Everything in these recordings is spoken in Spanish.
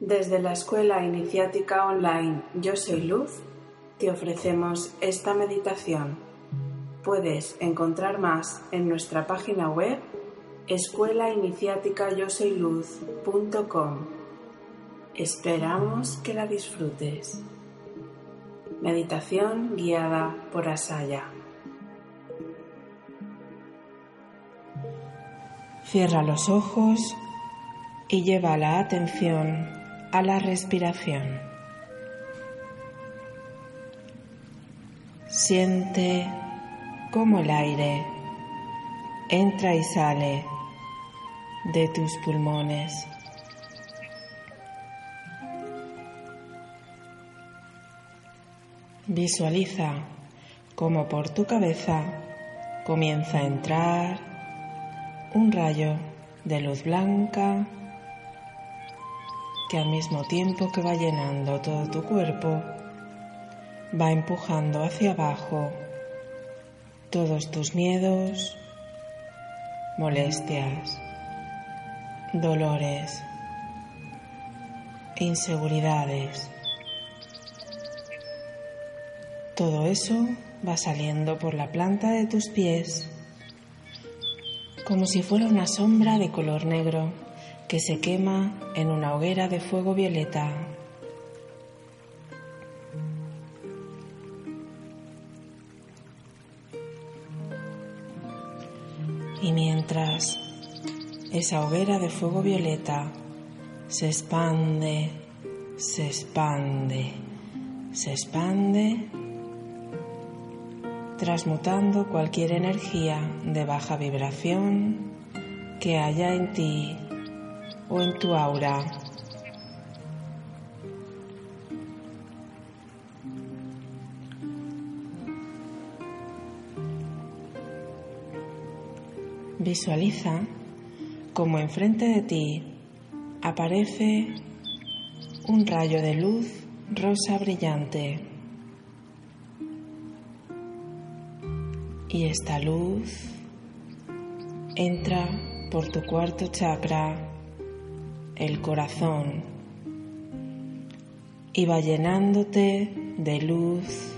Desde la Escuela Iniciática Online Yo Soy Luz, te ofrecemos esta meditación. Puedes encontrar más en nuestra página web escuelainiciáticayosoyluz.com. Esperamos que la disfrutes. Meditación guiada por Asaya. Cierra los ojos y lleva la atención a la respiración. Siente cómo el aire entra y sale de tus pulmones. Visualiza cómo por tu cabeza comienza a entrar un rayo de luz blanca que al mismo tiempo que va llenando todo tu cuerpo, va empujando hacia abajo todos tus miedos, molestias, dolores, inseguridades. Todo eso va saliendo por la planta de tus pies como si fuera una sombra de color negro que se quema en una hoguera de fuego violeta. Y mientras esa hoguera de fuego violeta se expande, se expande, se expande, transmutando cualquier energía de baja vibración que haya en ti o en tu aura. Visualiza como enfrente de ti aparece un rayo de luz rosa brillante. Y esta luz entra por tu cuarto chakra, el corazón, y va llenándote de luz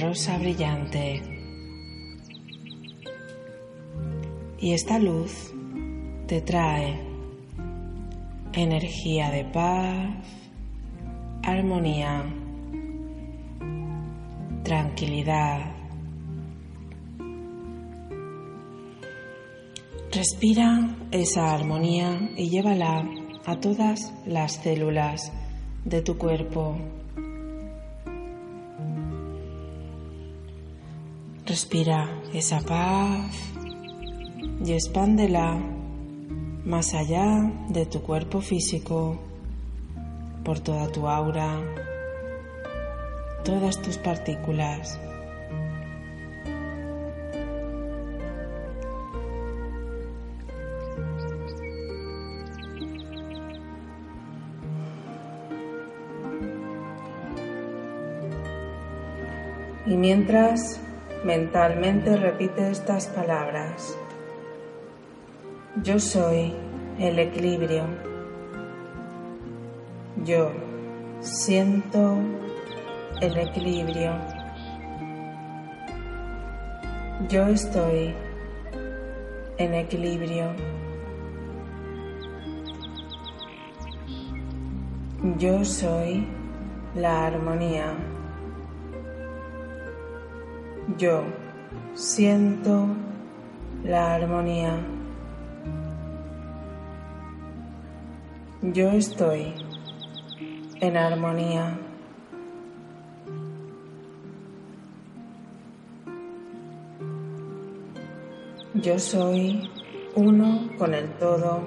rosa brillante. Y esta luz te trae energía de paz, armonía, tranquilidad, Respira esa armonía y llévala a todas las células de tu cuerpo. Respira esa paz y expándela más allá de tu cuerpo físico, por toda tu aura, todas tus partículas. Y mientras mentalmente repite estas palabras, yo soy el equilibrio, yo siento el equilibrio, yo estoy en equilibrio. Yo soy la armonía. Yo siento la armonía. Yo estoy en armonía. Yo soy uno con el todo,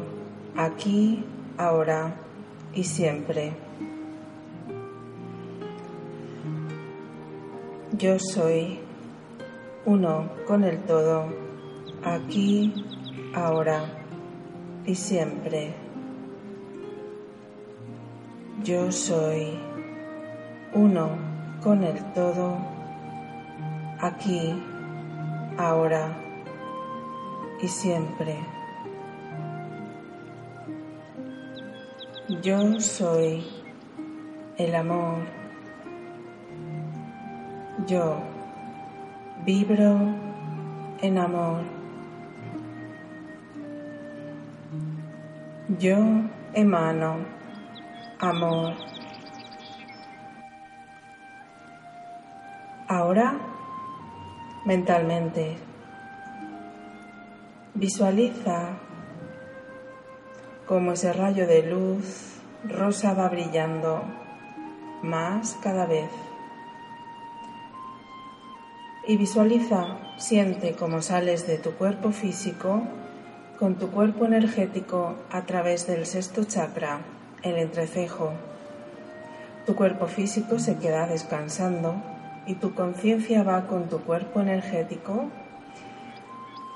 aquí, ahora y siempre. Yo soy uno con el todo, aquí, ahora y siempre. Yo soy uno con el todo, aquí, ahora y siempre. Yo soy el amor. Yo vibro en amor. Yo emano amor. Ahora, mentalmente, visualiza cómo ese rayo de luz rosa va brillando más cada vez. Y visualiza, siente cómo sales de tu cuerpo físico con tu cuerpo energético a través del sexto chakra, el entrecejo. Tu cuerpo físico se queda descansando y tu conciencia va con tu cuerpo energético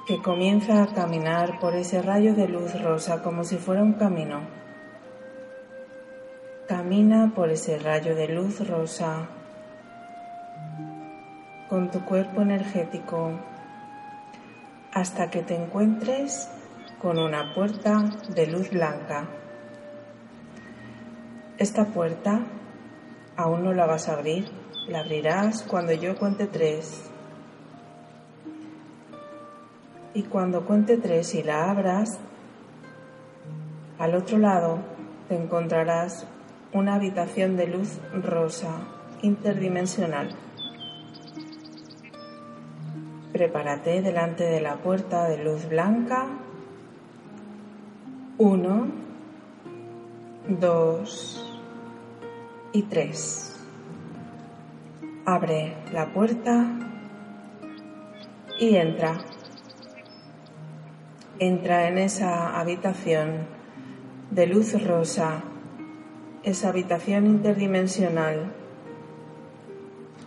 que comienza a caminar por ese rayo de luz rosa como si fuera un camino. Camina por ese rayo de luz rosa con tu cuerpo energético hasta que te encuentres con una puerta de luz blanca. Esta puerta aún no la vas a abrir la abrirás cuando yo cuente tres. Y cuando cuente tres y la abras, al otro lado te encontrarás una habitación de luz rosa interdimensional. Prepárate delante de la puerta de luz blanca. Uno, dos y tres. Abre la puerta y entra. Entra en esa habitación de luz rosa, esa habitación interdimensional,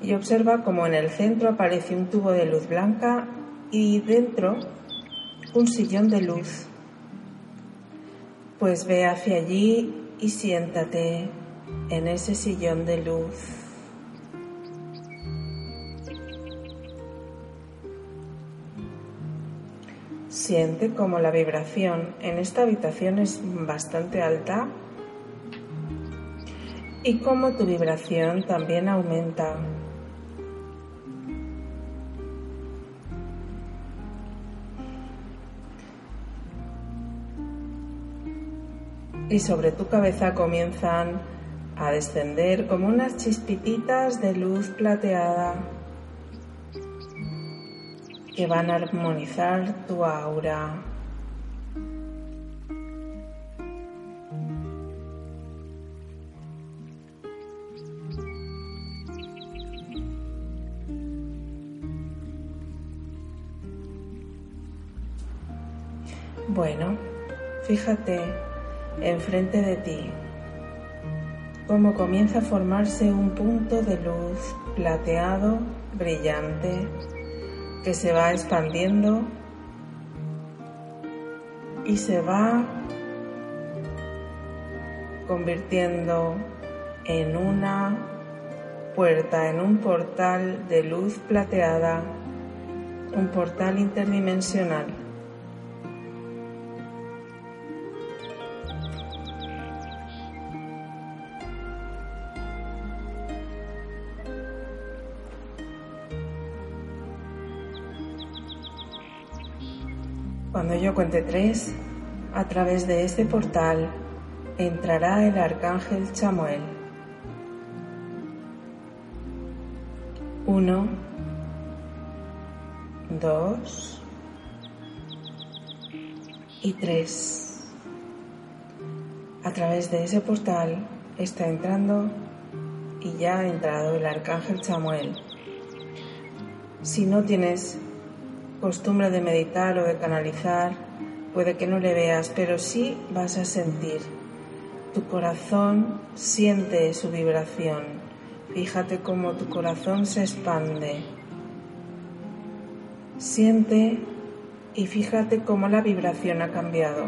y observa como en el centro aparece un tubo de luz blanca y dentro un sillón de luz. Pues ve hacia allí y siéntate en ese sillón de luz. Siente como la vibración en esta habitación es bastante alta y como tu vibración también aumenta. Y sobre tu cabeza comienzan a descender como unas chispititas de luz plateada que van a armonizar tu aura. Bueno, fíjate enfrente de ti cómo comienza a formarse un punto de luz plateado, brillante, que se va expandiendo y se va convirtiendo en una puerta, en un portal de luz plateada, un portal interdimensional. Yo cuente tres, a través de este portal entrará el arcángel Chamuel. Uno, dos y tres. A través de ese portal está entrando y ya ha entrado el arcángel Chamuel. Si no tienes costumbre de meditar o de canalizar, puede que no le veas, pero sí vas a sentir. Tu corazón siente su vibración. Fíjate cómo tu corazón se expande. Siente y fíjate cómo la vibración ha cambiado.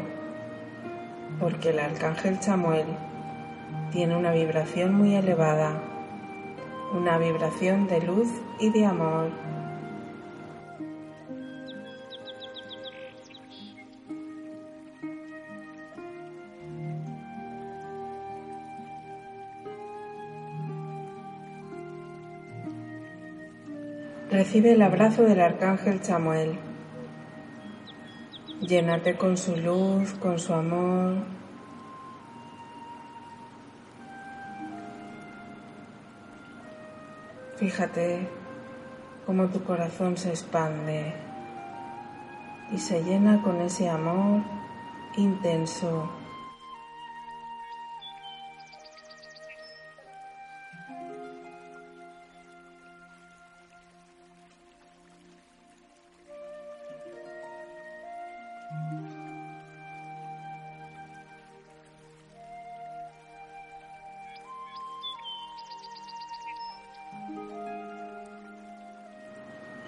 Porque el arcángel Chamuel tiene una vibración muy elevada, una vibración de luz y de amor Recibe el abrazo del arcángel Chamuel. Llénate con su luz, con su amor. Fíjate cómo tu corazón se expande y se llena con ese amor intenso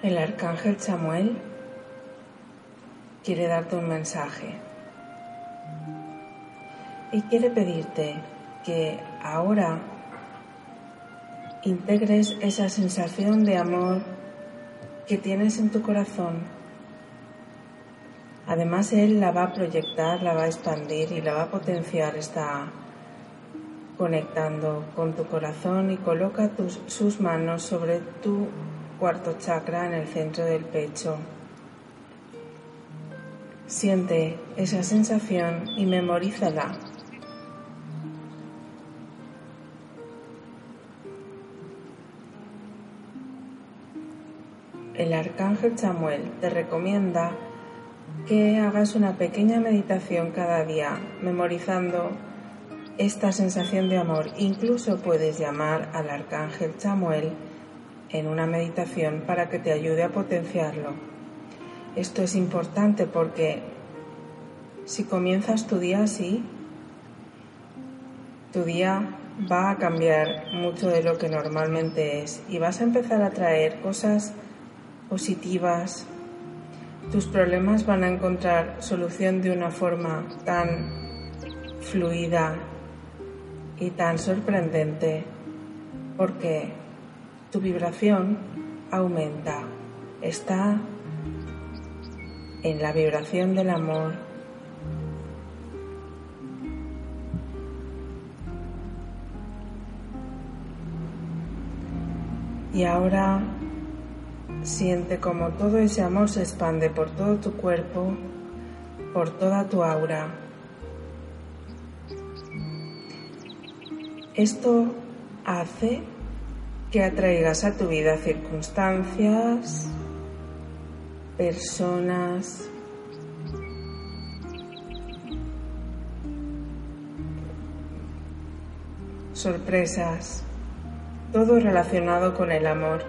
El arcángel Samuel quiere darte un mensaje y quiere pedirte que ahora integres esa sensación de amor que tienes en tu corazón. Además, Él la va a proyectar, la va a expandir y la va a potenciar. Está conectando con tu corazón y coloca sus manos sobre tu cuarto chakra en el centro del pecho. Siente esa sensación y memorízala. El arcángel Samuel te recomienda que hagas una pequeña meditación cada día, memorizando esta sensación de amor. Incluso puedes llamar al arcángel Samuel en una meditación para que te ayude a potenciarlo. Esto es importante porque si comienzas tu día así, tu día va a cambiar mucho de lo que normalmente es y vas a empezar a traer cosas positivas. Tus problemas van a encontrar solución de una forma tan fluida y tan sorprendente porque tu vibración aumenta, está en la vibración del amor. Y ahora siente como todo ese amor se expande por todo tu cuerpo, por toda tu aura. Esto hace que atraigas a tu vida circunstancias, personas, sorpresas, todo relacionado con el amor,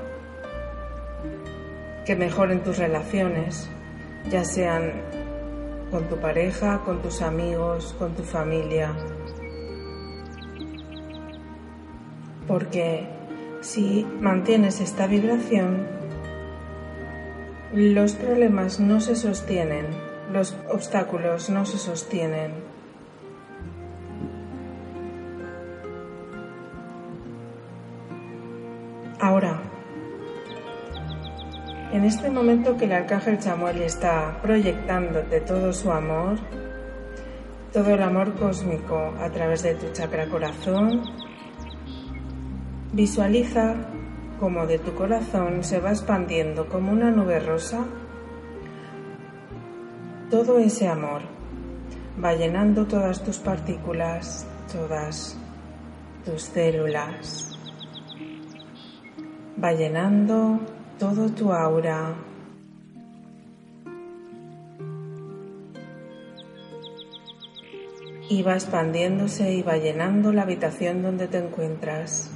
que mejoren tus relaciones, ya sean con tu pareja, con tus amigos, con tu familia, porque si mantienes esta vibración, los problemas no se sostienen, los obstáculos no se sostienen. Ahora, en este momento que el arcángel Chamuel está proyectándote todo su amor, todo el amor cósmico a través de tu chakra corazón, Visualiza cómo de tu corazón se va expandiendo como una nube rosa todo ese amor. Va llenando todas tus partículas, todas tus células. Va llenando todo tu aura. Y va expandiéndose y va llenando la habitación donde te encuentras.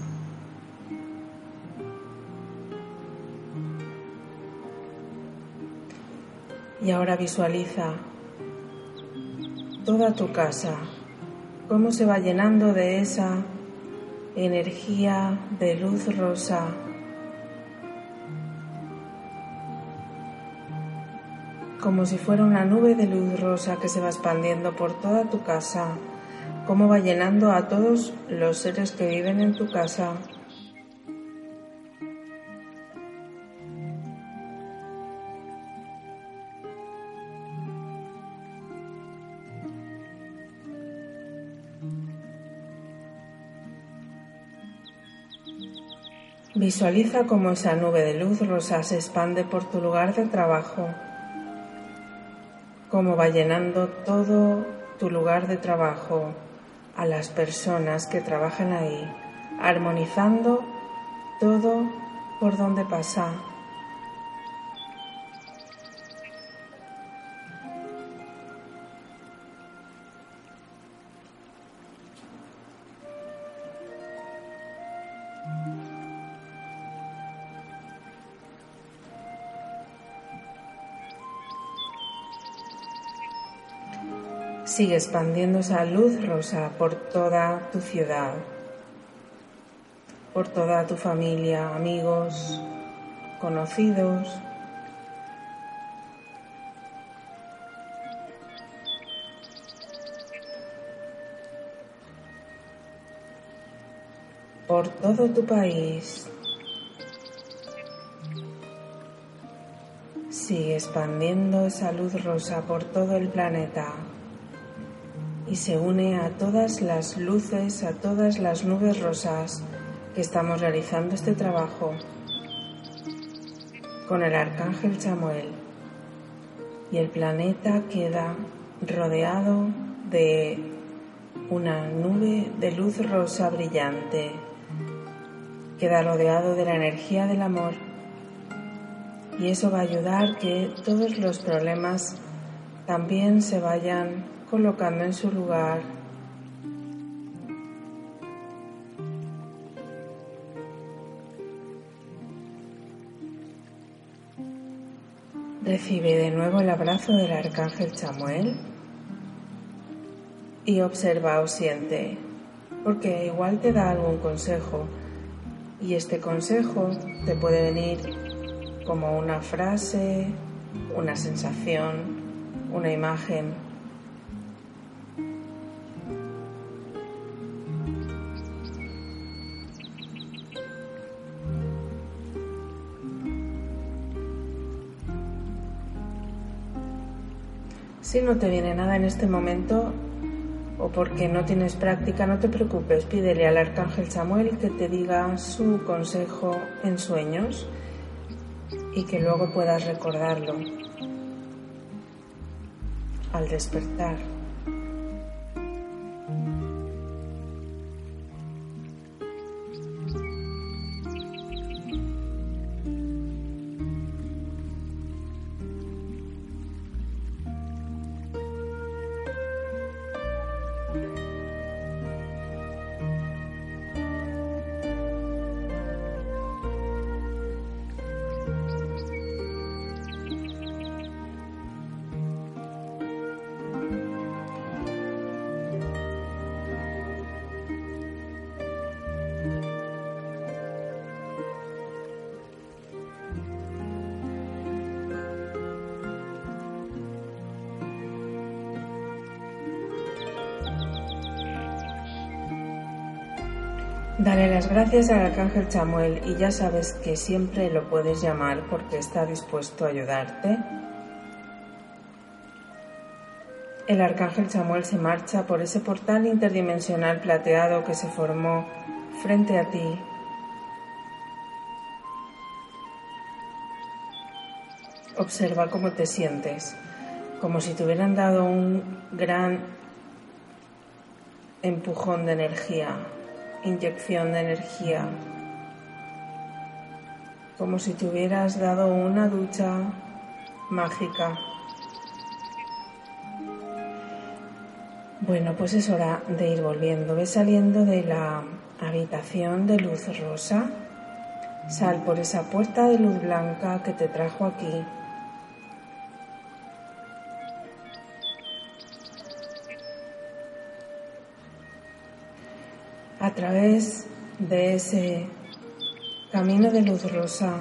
Y ahora visualiza toda tu casa, cómo se va llenando de esa energía de luz rosa. Como si fuera una nube de luz rosa que se va expandiendo por toda tu casa, cómo va llenando a todos los seres que viven en tu casa. Visualiza cómo esa nube de luz rosa se expande por tu lugar de trabajo, cómo va llenando todo tu lugar de trabajo a las personas que trabajan ahí, armonizando todo por donde pasa. Sigue expandiendo esa luz rosa por toda tu ciudad, por toda tu familia, amigos, conocidos. por todo tu país. Sigue expandiendo esa luz rosa por todo el planeta y se une a todas las luces, a todas las nubes rosas que estamos realizando este trabajo con el arcángel Samuel. Y el planeta queda rodeado de una nube de luz rosa brillante. Queda rodeado de la energía del amor. Y eso va a ayudar que todos los problemas también se vayan colocando en su lugar. Recibe de nuevo el abrazo del arcángel Chamuel y observa o siente, porque igual te da algún consejo y este consejo te puede venir como una frase, una sensación, una imagen Si no te viene nada en este momento o porque no tienes práctica, no te preocupes, pídele al arcángel Samuel que te diga su consejo en sueños y que luego puedas recordarlo al despertar. Dale las gracias al arcángel Chamuel y ya sabes que siempre lo puedes llamar porque está dispuesto a ayudarte. El arcángel Chamuel se marcha por ese portal interdimensional plateado que se formó frente a ti. Observa cómo te sientes, como si te hubieran dado un gran empujón de energía, inyección de energía, como si te hubieras dado una ducha mágica. Bueno, pues es hora de ir volviendo. Ves saliendo de la habitación de luz rosa. Sal por esa puerta de luz blanca que te trajo aquí. A través de ese camino de luz rosa.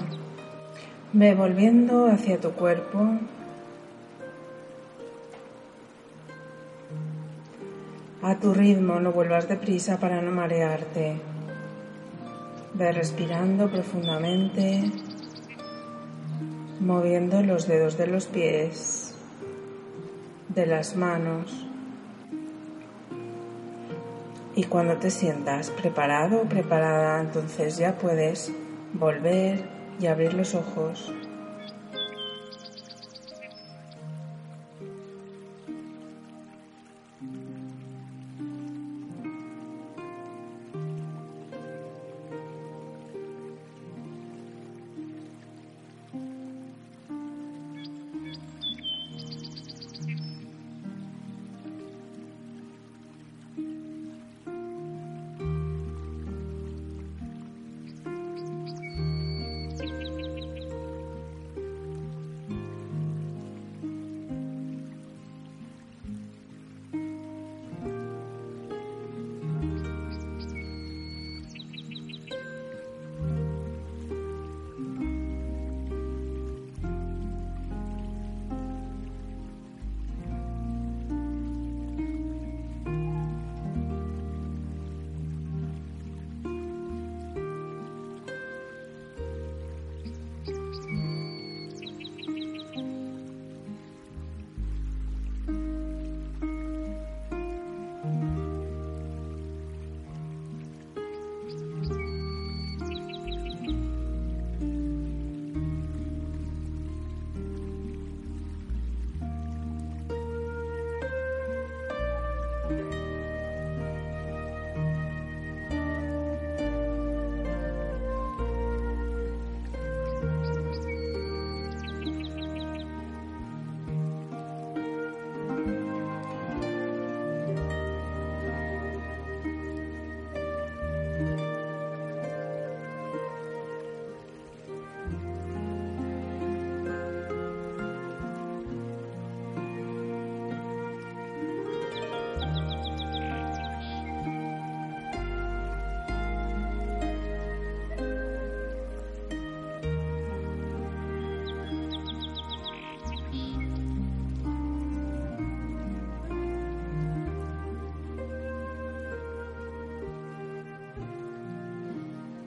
Ve volviendo hacia tu cuerpo. A tu ritmo, no vuelvas deprisa para no marearte. Ve respirando profundamente, moviendo los dedos de los pies, de las manos. Y cuando te sientas preparado o preparada, entonces ya puedes volver y abrir los ojos.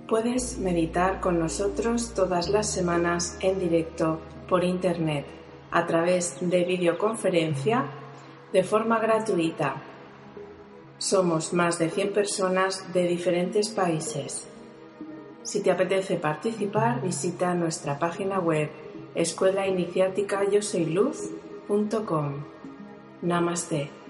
Puedes meditar con nosotros todas las semanas en directo por Internet a través de videoconferencia de forma gratuita. Somos más de 100 personas de diferentes países. Si te apetece participar, visita nuestra página web escuelainiciática yo soy luz.com. Namaste.